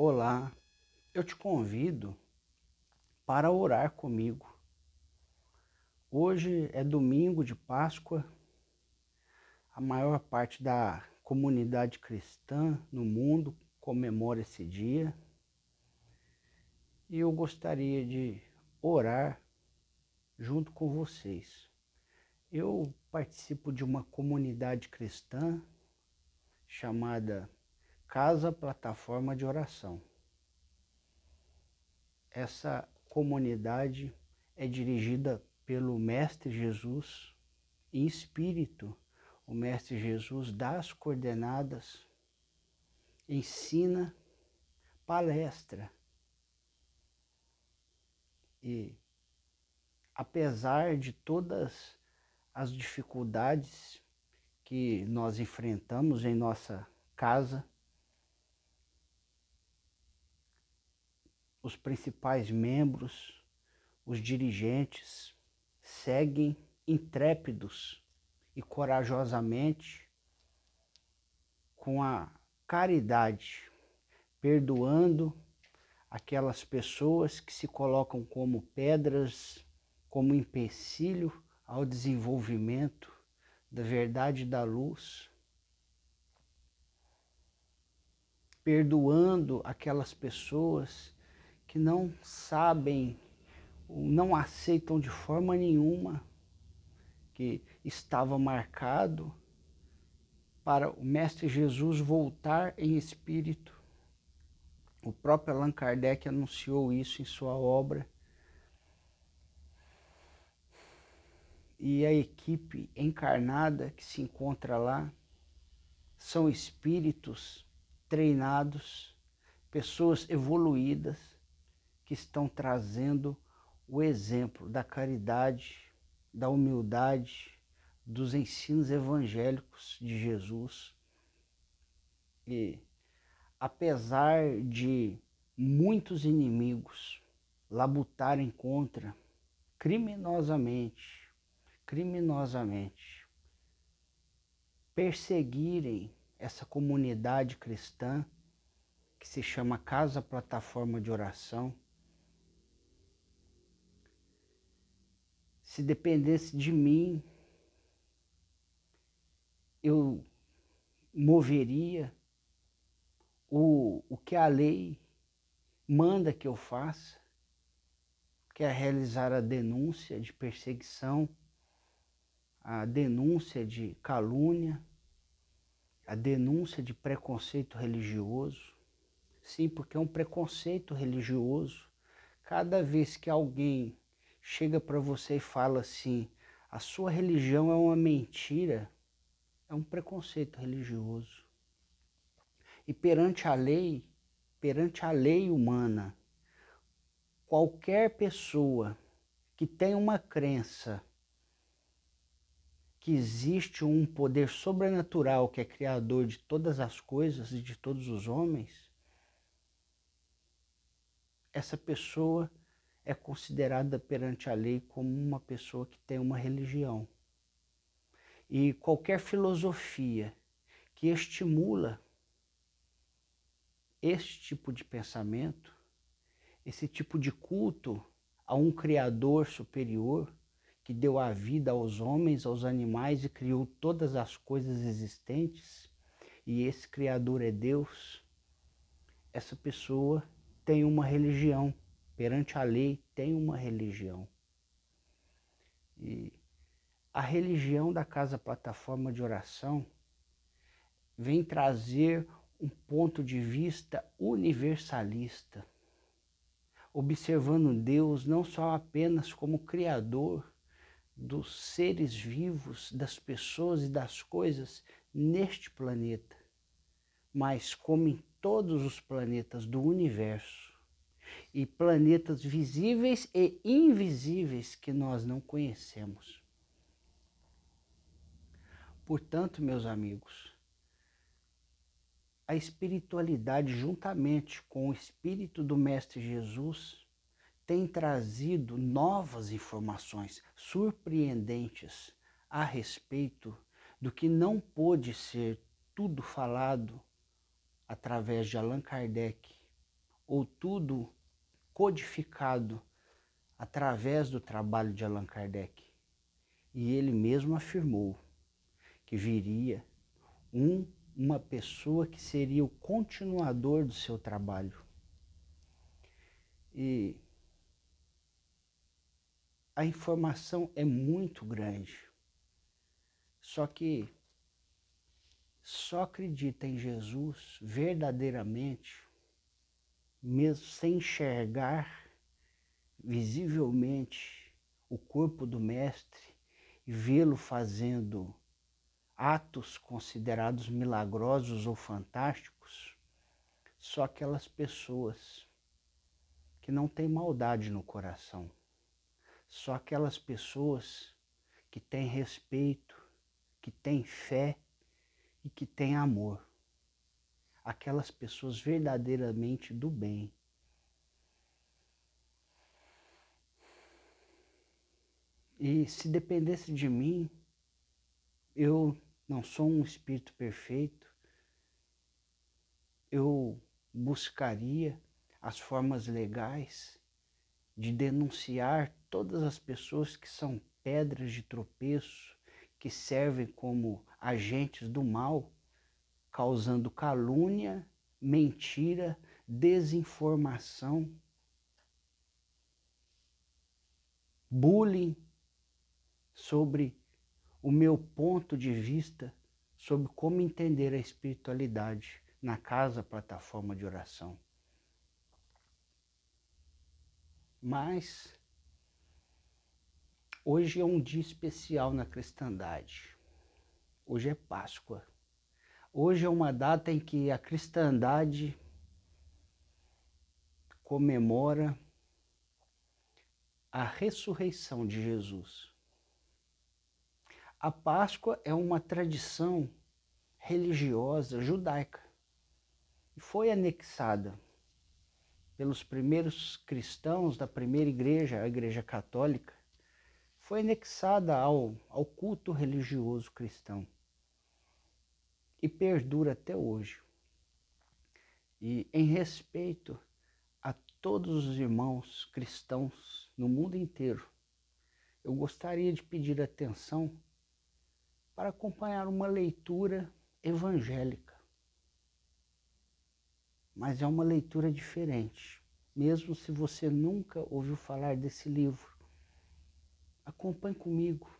Olá, eu te convido para orar comigo. Hoje é domingo de Páscoa, a maior parte da comunidade cristã no mundo comemora esse dia e eu gostaria de orar junto com vocês. Eu participo de uma comunidade cristã chamada Casa Plataforma de Oração. Essa comunidade é dirigida pelo Mestre Jesus em espírito. O Mestre Jesus dá as coordenadas, ensina, palestra. E apesar de todas as dificuldades que nós enfrentamos em nossa casa, os principais membros, os dirigentes, seguem intrépidos e corajosamente com a caridade, perdoando aquelas pessoas que se colocam como pedras, como empecilho ao desenvolvimento da verdade da luz, perdoando aquelas pessoas que não sabem, não aceitam de forma nenhuma que estava marcado para o Mestre Jesus voltar em espírito. O próprio Allan Kardec anunciou isso em sua obra. E a equipe encarnada que se encontra lá são espíritos treinados, pessoas evoluídas, que estão trazendo o exemplo da caridade, da humildade, dos ensinos evangélicos de Jesus. E apesar de muitos inimigos labutarem contra criminosamente, criminosamente, perseguirem essa comunidade cristã que se chama Casa Plataforma de Oração, se dependesse de mim, eu moveria o, o que a lei manda que eu faça, que é realizar a denúncia de perseguição, a denúncia de calúnia, a denúncia de preconceito religioso. Sim, porque é um preconceito religioso. Cada vez que alguém chega para você e fala assim: a sua religião é uma mentira, é um preconceito religioso. E perante a lei, perante a lei humana, qualquer pessoa que tem uma crença que existe um poder sobrenatural que é criador de todas as coisas e de todos os homens, essa pessoa é considerada perante a lei como uma pessoa que tem uma religião. E qualquer filosofia que estimula este tipo de pensamento, esse tipo de culto a um Criador superior que deu a vida aos homens, aos animais e criou todas as coisas existentes, e esse Criador é Deus, essa pessoa tem uma religião perante a lei, tem uma religião. E a religião da Casa Plataforma de Oração vem trazer um ponto de vista universalista, observando Deus não só apenas como Criador dos seres vivos, das pessoas e das coisas neste planeta, mas como em todos os planetas do universo e planetas visíveis e invisíveis que nós não conhecemos. Portanto, meus amigos, a espiritualidade, juntamente com o Espírito do Mestre Jesus, tem trazido novas informações surpreendentes a respeito do que não pôde ser tudo falado através de Allan Kardec ou tudo codificado através do trabalho de Allan Kardec. E ele mesmo afirmou que viria um, uma pessoa que seria o continuador do seu trabalho. E a informação é muito grande. Só que só acredita em Jesus verdadeiramente, mesmo sem enxergar visivelmente o corpo do Mestre e vê-lo fazendo atos considerados milagrosos ou fantásticos, só aquelas pessoas que não têm maldade no coração, só aquelas pessoas que têm respeito, que têm fé e que tem amor. Aquelas pessoas verdadeiramente do bem. E se dependesse de mim, eu não sou um espírito perfeito, eu buscaria as formas legais de denunciar todas as pessoas que são pedras de tropeço, que servem como agentes do mal, causando calúnia, mentira, desinformação, bullying sobre o meu ponto de vista sobre como entender a espiritualidade na casa plataforma de oração. Mas Hoje é um dia especial na cristandade. Hoje é Páscoa. Hoje é uma data em que a cristandade comemora a ressurreição de Jesus. A Páscoa é uma tradição religiosa judaica e foi anexada pelos primeiros cristãos da primeira igreja, a Igreja Católica, foi anexada ao, ao culto religioso cristão e perdura até hoje. E em respeito a todos os irmãos cristãos no mundo inteiro, eu gostaria de pedir atenção para acompanhar uma leitura evangélica. Mas é uma leitura diferente, mesmo se você nunca ouviu falar desse livro. Acompanhe comigo.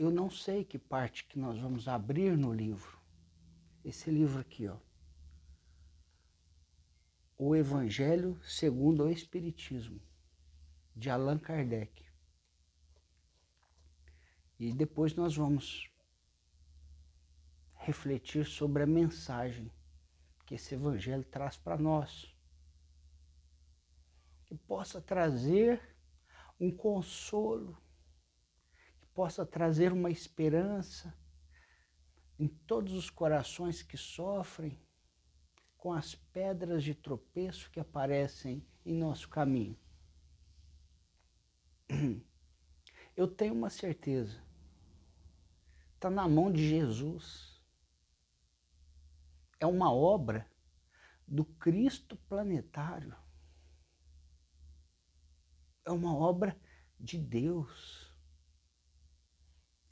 Eu não sei que parte que nós vamos abrir no livro. Esse livro aqui, ó. O Evangelho segundo o Espiritismo, de Allan Kardec. E depois nós vamos refletir sobre a mensagem que esse Evangelho traz para nós. Que possa trazer um consolo, possa trazer uma esperança em todos os corações que sofrem com as pedras de tropeço que aparecem em nosso caminho. Eu tenho uma certeza, está na mão de Jesus. É uma obra do Cristo planetário é uma obra de Deus.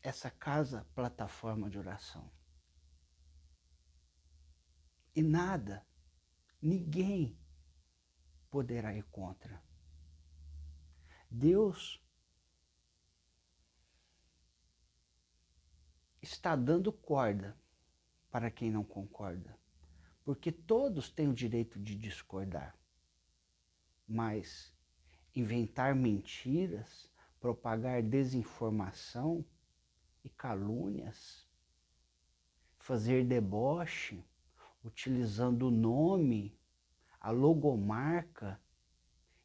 Essa casa, plataforma de oração. E nada, ninguém poderá ir contra. Deus está dando corda para quem não concorda, porque todos têm o direito de discordar. Mas inventar mentiras, propagar desinformação e calúnias, fazer deboche, utilizando o nome, a logomarca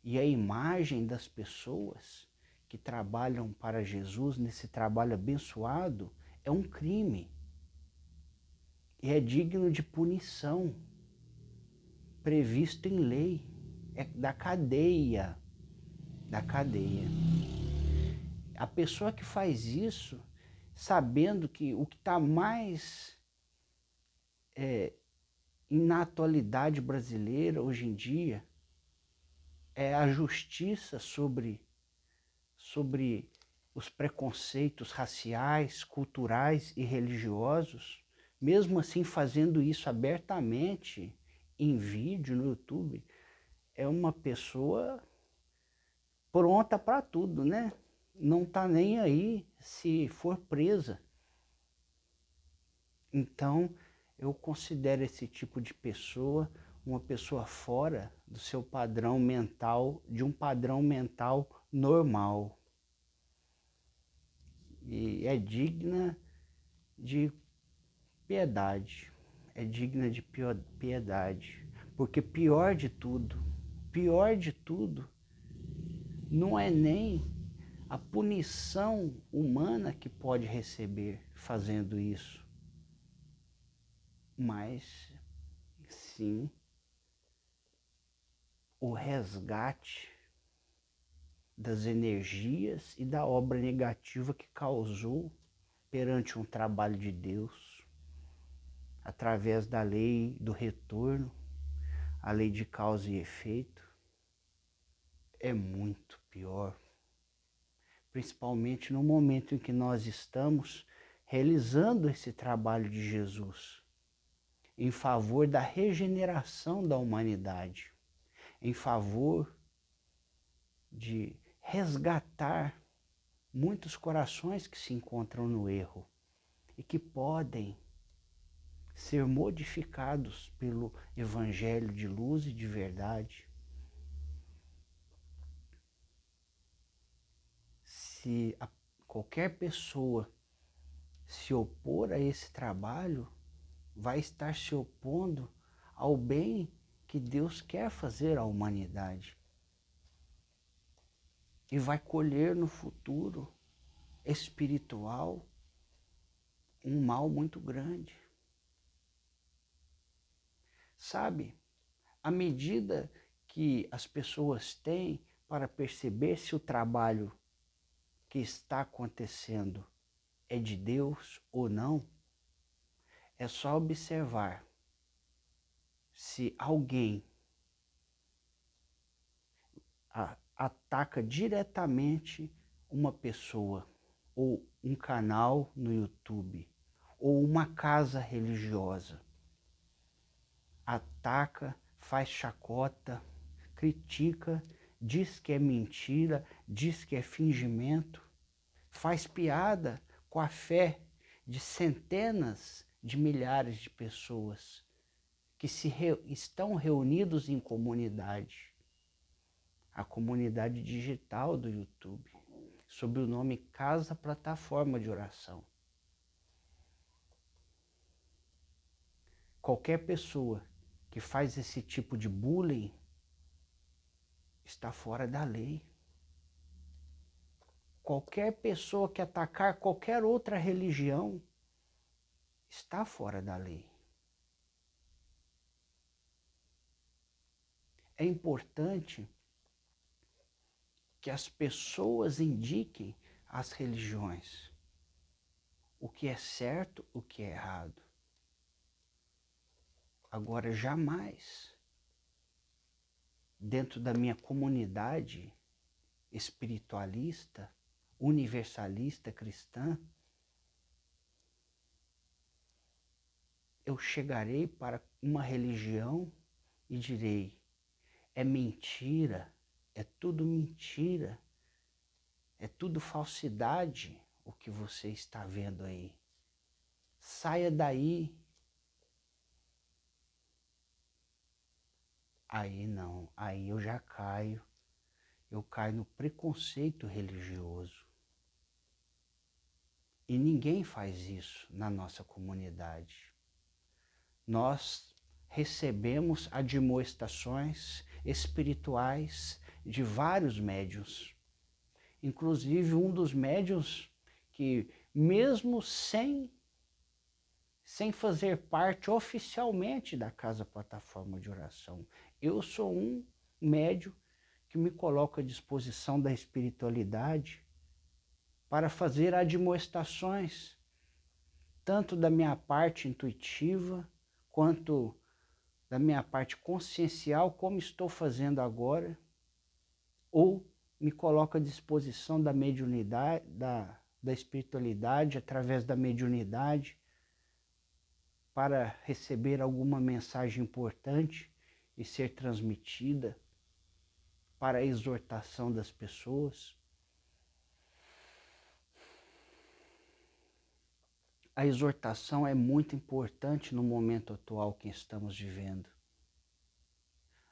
e a imagem das pessoas que trabalham para Jesus nesse trabalho abençoado é um crime e é digno de punição previsto em lei, é da cadeia da cadeia. A pessoa que faz isso, sabendo que o que está mais é, na atualidade brasileira, hoje em dia, é a justiça sobre, sobre os preconceitos raciais, culturais e religiosos, mesmo assim fazendo isso abertamente em vídeo no YouTube, é uma pessoa pronta para tudo, né? Não tá nem aí se for presa. Então, eu considero esse tipo de pessoa uma pessoa fora do seu padrão mental, de um padrão mental normal. E é digna de piedade, é digna de piedade, porque pior de tudo, pior de tudo, não é nem a punição humana que pode receber fazendo isso, mas sim o resgate das energias e da obra negativa que causou perante um trabalho de Deus, através da lei do retorno, a lei de causa e efeito, é muito pior. Principalmente no momento em que nós estamos realizando esse trabalho de Jesus em favor da regeneração da humanidade em favor de resgatar muitos corações que se encontram no erro e que podem ser modificados pelo Evangelho de luz e de verdade. Se a, qualquer pessoa se opor a esse trabalho, vai estar se opondo ao bem que Deus quer fazer à humanidade. E vai colher no futuro espiritual um mal muito grande. Sabe, à medida que as pessoas têm para perceber se o trabalho que está acontecendo é de Deus ou não, é só observar se alguém ataca diretamente uma pessoa ou um canal no YouTube ou uma casa religiosa, ataca, faz chacota, critica, diz que é mentira, diz que é fingimento, faz piada com a fé de centenas de milhares de pessoas que se re, estão reunidos em comunidade. A comunidade digital do YouTube, sob o nome Casa Plataforma de Oração. Qualquer pessoa que faz esse tipo de bullying está fora da lei. Qualquer pessoa que atacar qualquer outra religião está fora da lei. é importante que as pessoas indiquem às religiões o que é certo, o que é errado. Agora, jamais, dentro da minha comunidade espiritualista, universalista cristã, eu chegarei para uma religião e direi: é mentira, é tudo mentira, é tudo falsidade o que você está vendo aí. Saia daí. Aí não, aí eu já caio, eu caio no preconceito religioso. E ninguém faz isso na nossa comunidade. Nós recebemos admoestações espirituais de vários médios. Inclusive um dos médios que mesmo sem sem fazer parte oficialmente da Casa Plataforma de Oração, eu sou um médio que me coloco à disposição da espiritualidade para fazer admoestações, tanto da minha parte intuitiva, quanto da minha parte consciencial, como estou fazendo agora, ou me coloco à disposição da mediunidade, da, da espiritualidade, através da mediunidade, para receber alguma mensagem importante e ser transmitida para a exortação das pessoas. A exortação é muito importante no momento atual que estamos vivendo.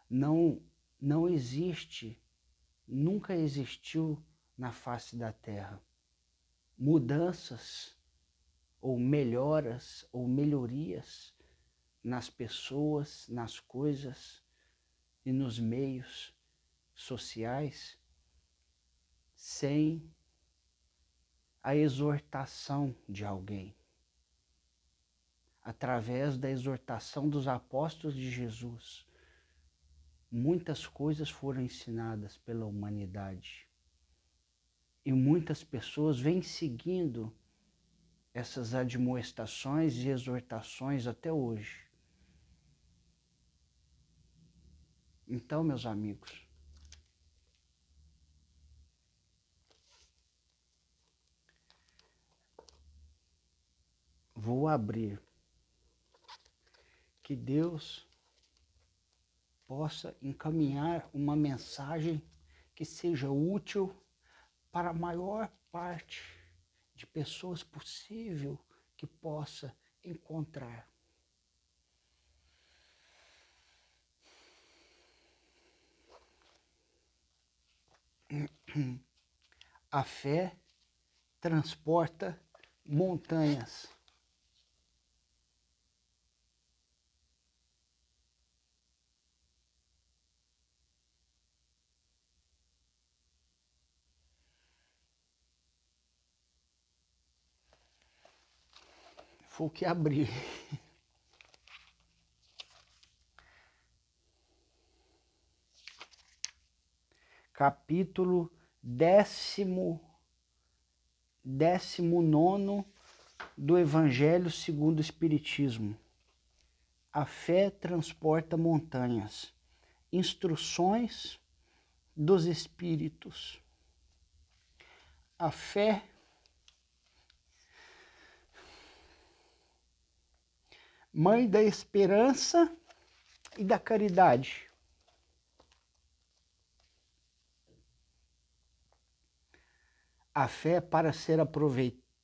Não, não existe, nunca existiu na face da terra mudanças ou melhoras ou melhorias nas pessoas, nas coisas e nos meios sociais sem a exortação de alguém. Através da exortação dos apóstolos de Jesus, muitas coisas foram ensinadas pela humanidade. E muitas pessoas vêm seguindo essas admoestações e exortações até hoje. Então, meus amigos, vou abrir que Deus possa encaminhar uma mensagem que seja útil para a maior parte de pessoas possível que possa encontrar. A fé transporta montanhas. Foi o que abri. Capítulo décimo, décimo nono do Evangelho segundo o Espiritismo. A fé transporta montanhas. Instruções dos Espíritos. A fé mãe da esperança e da caridade. A fé, para ser,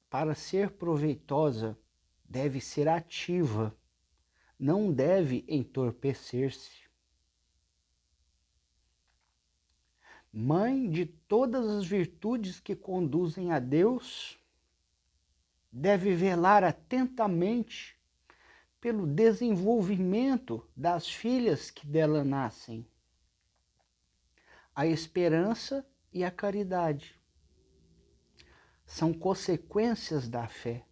para ser proveitosa, deve ser ativa, não deve entorpecer-se. Mãe de todas as virtudes que conduzem a Deus, deve velar atentamente pelo desenvolvimento das filhas que dela nascem. A esperança e a caridade são consequências da fé.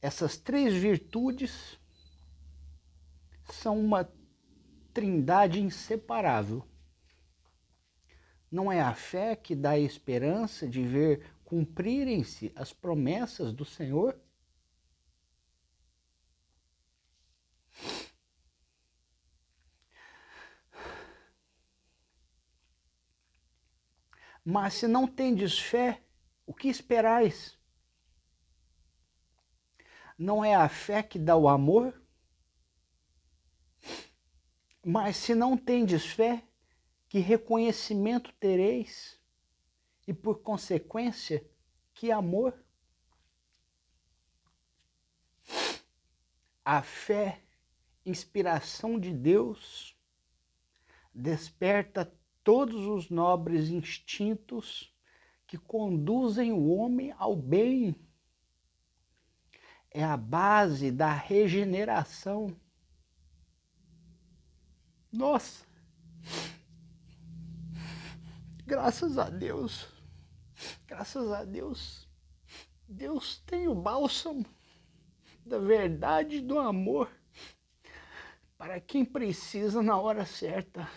Essas três virtudes são uma trindade inseparável. Não é a fé que dá a esperança de ver cumprirem-se as promessas do Senhor? Mas se não tendes fé, o que esperais? Não é a fé que dá o amor? Mas se não tendes fé, que reconhecimento tereis? E por consequência, que amor? A fé, inspiração de Deus, desperta todos os nobres instintos que conduzem o homem ao bem. É a base da regeneração. Nossa! Graças a Deus, graças a Deus, Deus tem o bálsamo da verdade e do amor para quem precisa na hora certa.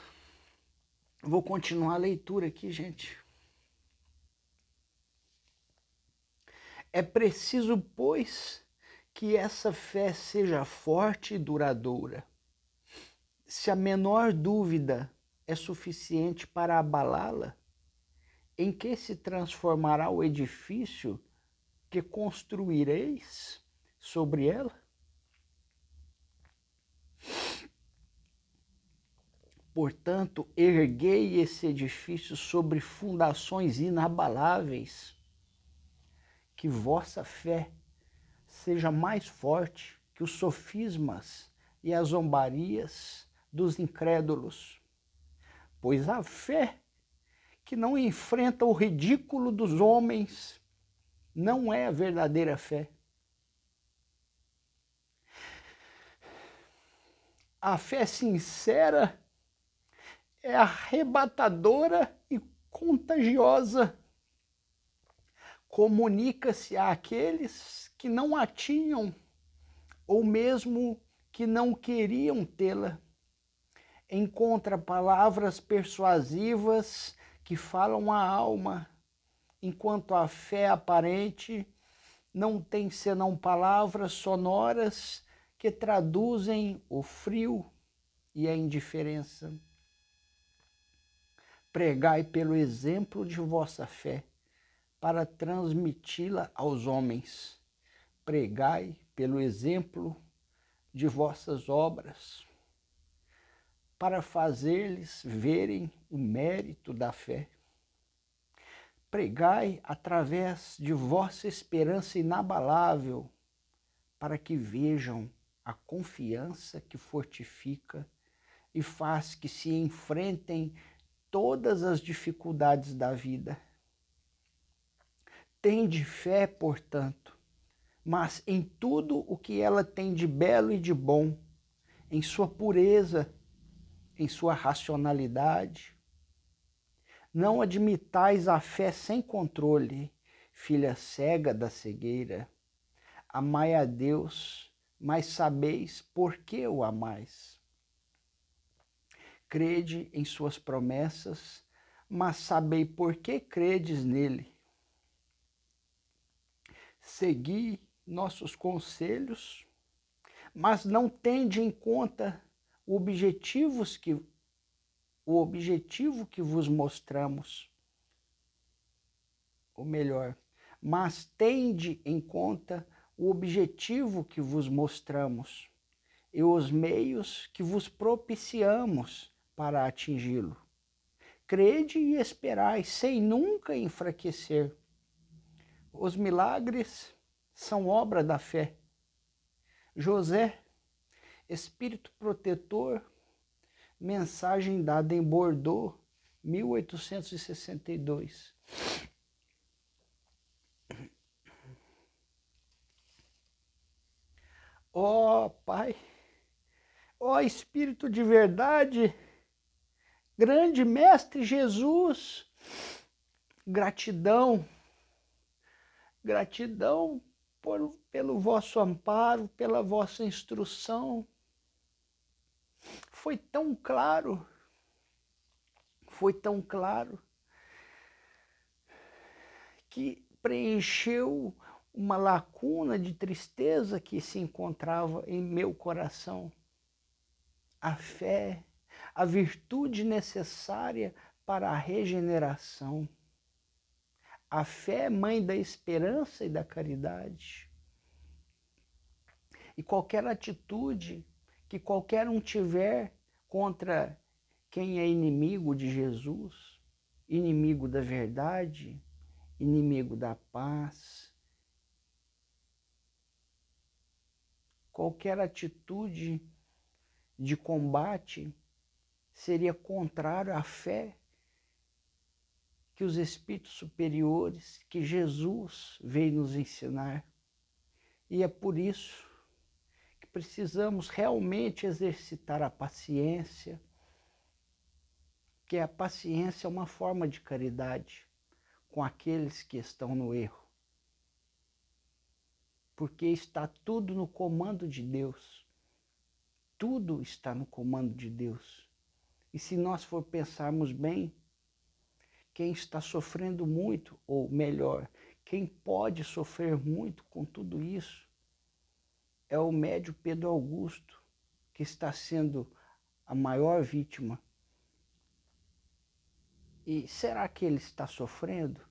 Vou continuar a leitura aqui, gente. É preciso, pois, que essa fé seja forte e duradoura. Se a menor dúvida é suficiente para abalá-la, em que se transformará o edifício que construireis sobre ela? Portanto, erguei esse edifício sobre fundações inabaláveis, que vossa fé seja mais forte que os sofismas e as zombarias dos incrédulos. Pois a fé que não enfrenta o ridículo dos homens não é a verdadeira fé. A fé sincera é arrebatadora e contagiosa. Comunica-se àqueles que não a tinham ou mesmo que não queriam tê-la. Encontra palavras persuasivas que falam a alma, enquanto a fé aparente não tem senão palavras sonoras que traduzem o frio e a indiferença. Pregai pelo exemplo de vossa fé, para transmiti-la aos homens. Pregai pelo exemplo de vossas obras, para fazer-lhes verem o mérito da fé. Pregai através de vossa esperança inabalável, para que vejam a confiança que fortifica e faz que se enfrentem todas as dificuldades da vida. Tende fé, portanto, mas em tudo o que ela tem de belo e de bom, em sua pureza, em sua racionalidade. Não admitais a fé sem controle, filha cega da cegueira. Amai a Deus, mas sabeis por que o amais crede em suas promessas, mas sabei por que credes nele. Segui nossos conselhos, mas não tende em conta objetivos que o objetivo que vos mostramos. Ou melhor, mas tende em conta o objetivo que vos mostramos e os meios que vos propiciamos para atingi-lo. Crede e esperai, sem nunca enfraquecer. Os milagres são obra da fé. José, espírito protetor, mensagem dada em Bordeaux, 1862. Ó oh, Pai, ó oh, Espírito de verdade, Grande Mestre Jesus, gratidão, gratidão por, pelo vosso amparo, pela vossa instrução. Foi tão claro, foi tão claro, que preencheu uma lacuna de tristeza que se encontrava em meu coração. A fé a virtude necessária para a regeneração. A fé é mãe da esperança e da caridade. E qualquer atitude que qualquer um tiver contra quem é inimigo de Jesus, inimigo da verdade, inimigo da paz, qualquer atitude de combate seria contrário à fé que os espíritos superiores, que Jesus veio nos ensinar. E é por isso que precisamos realmente exercitar a paciência, que a paciência é uma forma de caridade com aqueles que estão no erro. Porque está tudo no comando de Deus. Tudo está no comando de Deus. E se nós for pensarmos bem, quem está sofrendo muito, ou melhor, quem pode sofrer muito com tudo isso, é o médio Pedro Augusto, que está sendo a maior vítima. E será que ele está sofrendo?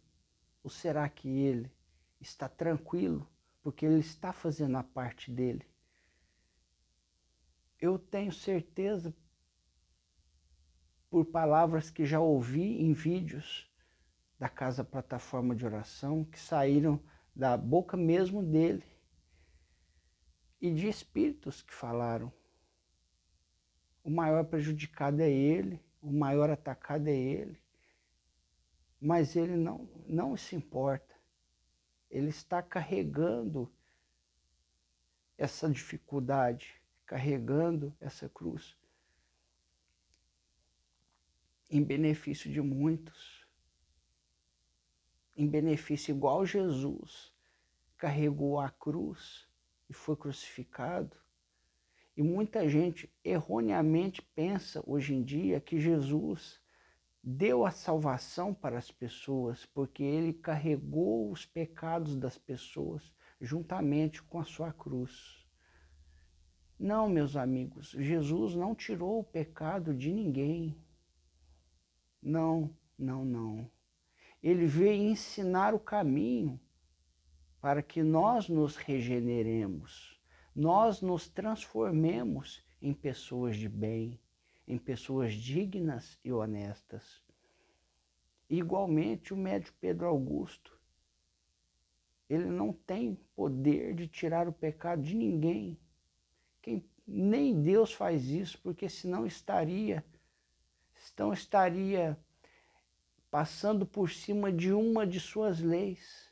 Ou será que ele está tranquilo porque ele está fazendo a parte dele? Eu tenho certeza, por palavras que já ouvi em vídeos da Casa Plataforma de Oração, que saíram da boca mesmo dele, e de espíritos que falaram. O maior prejudicado é ele, o maior atacado é ele, mas ele não, não se importa. Ele está carregando essa dificuldade, carregando essa cruz em benefício de muitos, em benefício igual Jesus carregou a cruz e foi crucificado. E muita gente erroneamente pensa hoje em dia que Jesus deu a salvação para as pessoas porque ele carregou os pecados das pessoas juntamente com a sua cruz. Não, meus amigos, Jesus não tirou o pecado de ninguém. Não, não, não. Ele veio ensinar o caminho para que nós nos regeneremos, nós nos transformemos em pessoas de bem, em pessoas dignas e honestas. Igualmente, o médico Pedro Augusto, ele não tem poder de tirar o pecado de ninguém. Quem, nem Deus faz isso, porque senão estaria, então estaria passando por cima de uma de suas leis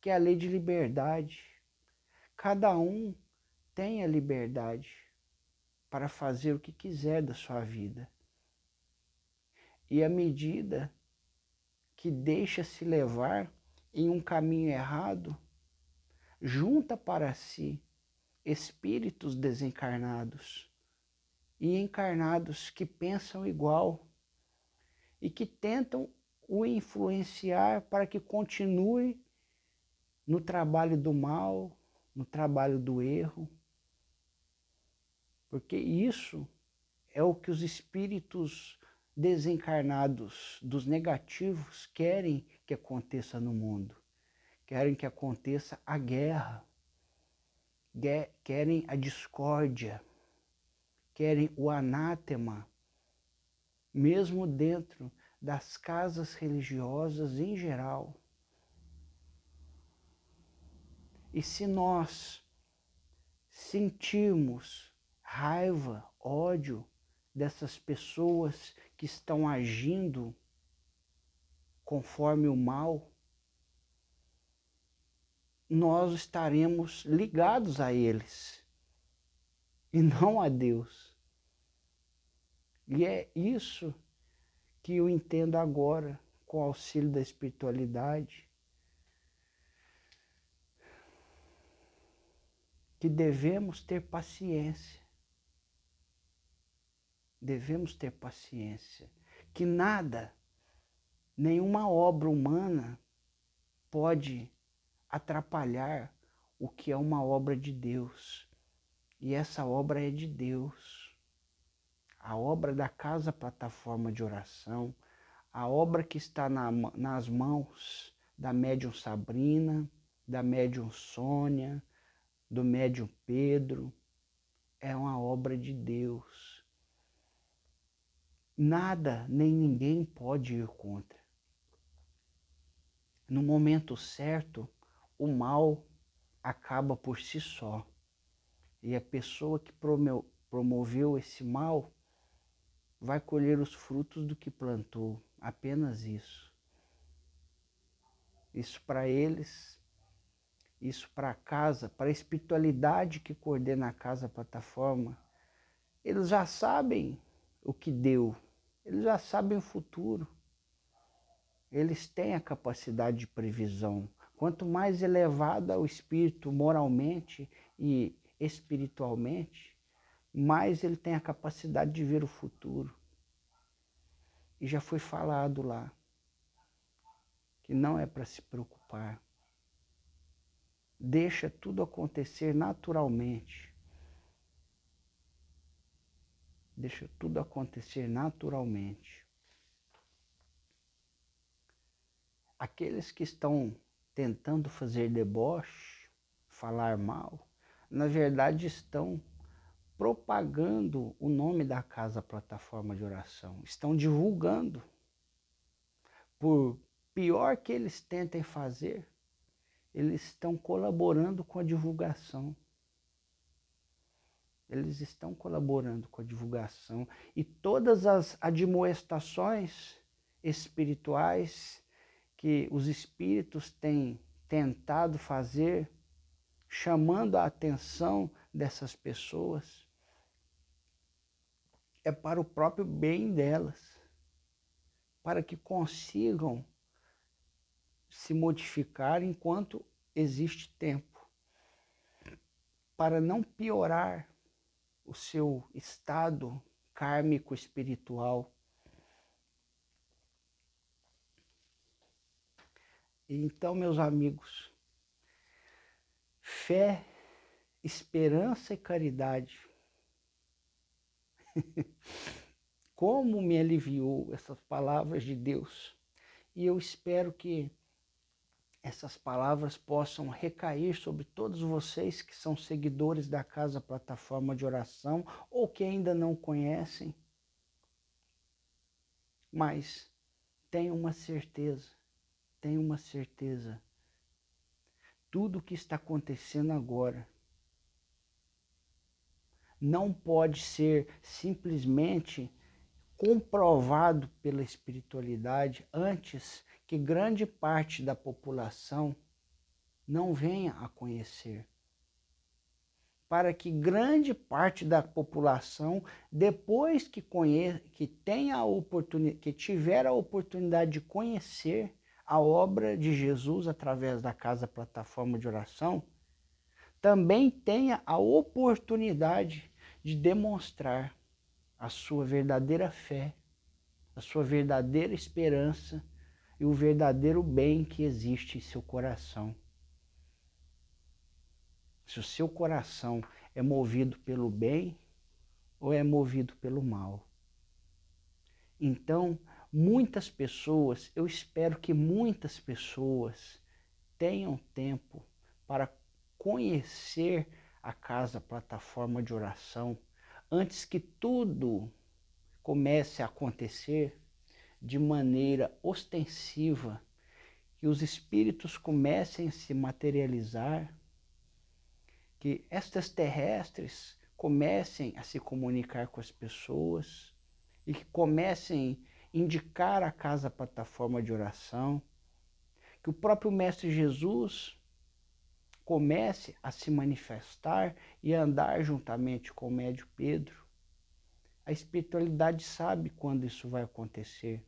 que é a lei de liberdade. Cada um tem a liberdade para fazer o que quiser da sua vida. E à medida que deixa se levar em um caminho errado, junta para si espíritos desencarnados e encarnados que pensam igual e que tentam o influenciar para que continue no trabalho do mal, no trabalho do erro, porque isso é o que os espíritos desencarnados dos negativos querem que aconteça no mundo. Querem que aconteça a guerra, querem a discórdia, querem o anátema, mesmo dentro das casas religiosas em geral. E se nós sentirmos raiva, ódio dessas pessoas que estão agindo conforme o mal, nós estaremos ligados a eles e não a Deus. E é isso que eu entendo agora com o auxílio da espiritualidade que devemos ter paciência. Devemos ter paciência. Que nada, nenhuma obra humana pode atrapalhar o que é uma obra de Deus. E essa obra é de Deus. A obra da Casa Plataforma de Oração, a obra que está na, nas mãos da médium Sabrina, da médium Sônia, do médium Pedro, é uma obra de Deus. Nada nem ninguém pode ir contra. No momento certo, o mal acaba por si só. E a pessoa que promoveu esse mal vai colher os frutos do que plantou, apenas isso. Isso para eles isso para a casa, para a espiritualidade que coordena a casa a plataforma, eles já sabem o que deu, eles já sabem o futuro. Eles têm a capacidade de previsão. Quanto mais elevado é o espírito moralmente e espiritualmente, mais ele tem a capacidade de ver o futuro. E já foi falado lá que não é para se preocupar Deixa tudo acontecer naturalmente. Deixa tudo acontecer naturalmente. Aqueles que estão tentando fazer deboche, falar mal, na verdade estão propagando o nome da casa plataforma de oração, estão divulgando. Por pior que eles tentem fazer, eles estão colaborando com a divulgação. Eles estão colaborando com a divulgação. E todas as admoestações espirituais que os espíritos têm tentado fazer, chamando a atenção dessas pessoas, é para o próprio bem delas, para que consigam se modificar enquanto existe tempo, para não piorar o seu estado kármico espiritual. Então, meus amigos, fé, esperança e caridade. Como me aliviou essas palavras de Deus. E eu espero que essas palavras possam recair sobre todos vocês que são seguidores da Casa Plataforma de Oração ou que ainda não conhecem. Mas tenham uma certeza, tenham uma certeza. Tudo o que está acontecendo agora não pode ser simplesmente comprovado pela espiritualidade antes que grande parte da população não venha a conhecer. Para que grande parte da população, depois que, conhe que, tenha a oportunidade, que tiver a oportunidade de conhecer a obra de Jesus através da Casa Plataforma de Oração, também tenha a oportunidade de demonstrar a sua verdadeira fé, a sua verdadeira esperança e o verdadeiro bem que existe em seu coração. Se o seu coração é movido pelo bem ou é movido pelo mal. Então, muitas pessoas, eu espero que muitas pessoas tenham tempo para conhecer a casa plataforma de oração antes que tudo comece a acontecer de maneira ostensiva, que os espíritos comecem a se materializar, que estas terrestres comecem a se comunicar com as pessoas e que comecem a indicar a casa plataforma de oração, que o próprio Mestre Jesus comece a se manifestar e andar juntamente com o médio Pedro. A espiritualidade sabe quando isso vai acontecer.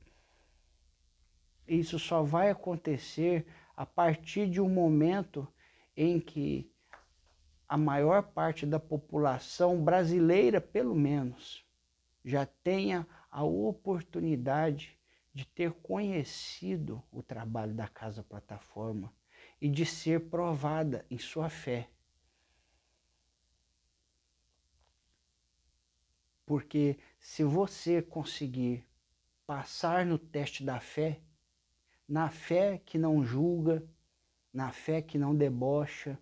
Isso só vai acontecer a partir de um momento em que a maior parte da população brasileira, pelo menos, já tenha a oportunidade de ter conhecido o trabalho da Casa Plataforma e de ser provada em sua fé. Porque se você conseguir passar no teste da fé, na fé que não julga, na fé que não debocha,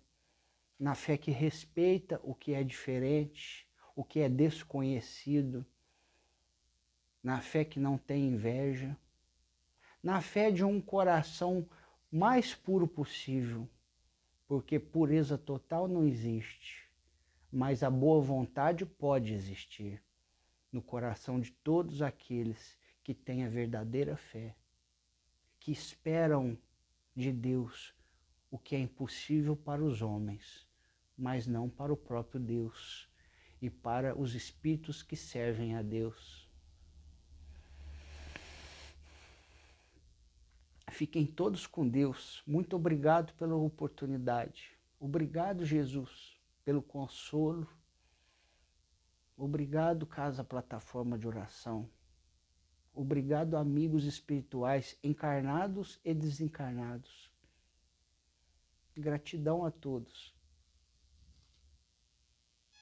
na fé que respeita o que é diferente, o que é desconhecido, na fé que não tem inveja, na fé de um coração mais puro possível, porque pureza total não existe, mas a boa vontade pode existir no coração de todos aqueles que têm a verdadeira fé que esperam de Deus o que é impossível para os homens, mas não para o próprio Deus e para os espíritos que servem a Deus. Fiquem todos com Deus. Muito obrigado pela oportunidade. Obrigado, Jesus, pelo consolo. Obrigado, Casa Plataforma de Oração. Obrigado, amigos espirituais, encarnados e desencarnados. Gratidão a todos.